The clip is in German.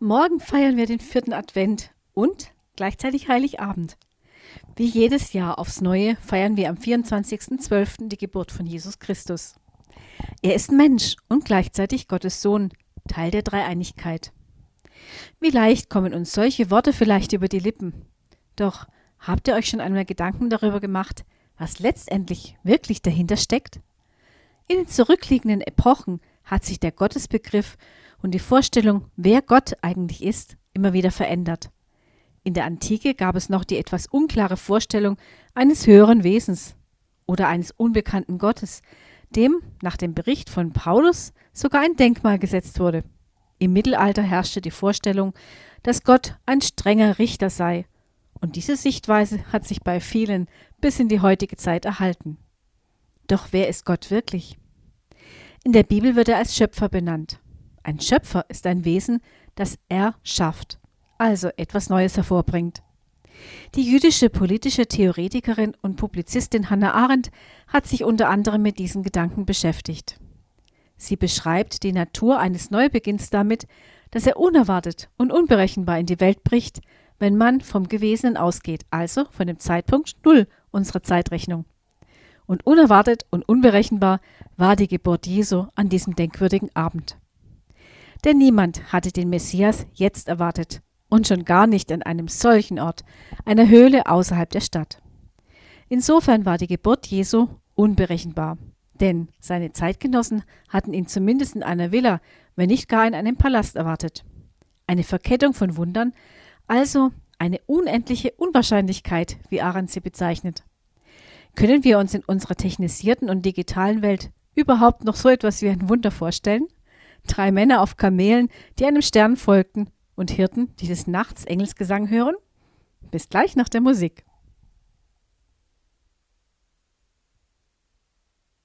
Morgen feiern wir den vierten Advent und gleichzeitig Heiligabend. Wie jedes Jahr aufs Neue feiern wir am 24.12. die Geburt von Jesus Christus. Er ist Mensch und gleichzeitig Gottes Sohn, Teil der Dreieinigkeit. Wie leicht kommen uns solche Worte vielleicht über die Lippen. Doch habt ihr euch schon einmal Gedanken darüber gemacht, was letztendlich wirklich dahinter steckt? In den zurückliegenden Epochen hat sich der Gottesbegriff und die Vorstellung, wer Gott eigentlich ist, immer wieder verändert. In der Antike gab es noch die etwas unklare Vorstellung eines höheren Wesens oder eines unbekannten Gottes, dem nach dem Bericht von Paulus sogar ein Denkmal gesetzt wurde. Im Mittelalter herrschte die Vorstellung, dass Gott ein strenger Richter sei, und diese Sichtweise hat sich bei vielen bis in die heutige Zeit erhalten. Doch wer ist Gott wirklich? In der Bibel wird er als Schöpfer benannt. Ein Schöpfer ist ein Wesen, das er schafft, also etwas Neues hervorbringt. Die jüdische politische Theoretikerin und Publizistin Hannah Arendt hat sich unter anderem mit diesen Gedanken beschäftigt. Sie beschreibt die Natur eines Neubeginns damit, dass er unerwartet und unberechenbar in die Welt bricht, wenn man vom Gewesenen ausgeht, also von dem Zeitpunkt Null unserer Zeitrechnung. Und unerwartet und unberechenbar war die Geburt Jesu an diesem denkwürdigen Abend. Denn niemand hatte den Messias jetzt erwartet und schon gar nicht an einem solchen Ort, einer Höhle außerhalb der Stadt. Insofern war die Geburt Jesu unberechenbar, denn seine Zeitgenossen hatten ihn zumindest in einer Villa, wenn nicht gar in einem Palast erwartet. Eine Verkettung von Wundern, also eine unendliche Unwahrscheinlichkeit, wie Arendt sie bezeichnet. Können wir uns in unserer technisierten und digitalen Welt überhaupt noch so etwas wie ein Wunder vorstellen? Drei Männer auf Kamelen, die einem Stern folgten und Hirten, die des Nachts Engelsgesang hören? Bis gleich nach der Musik.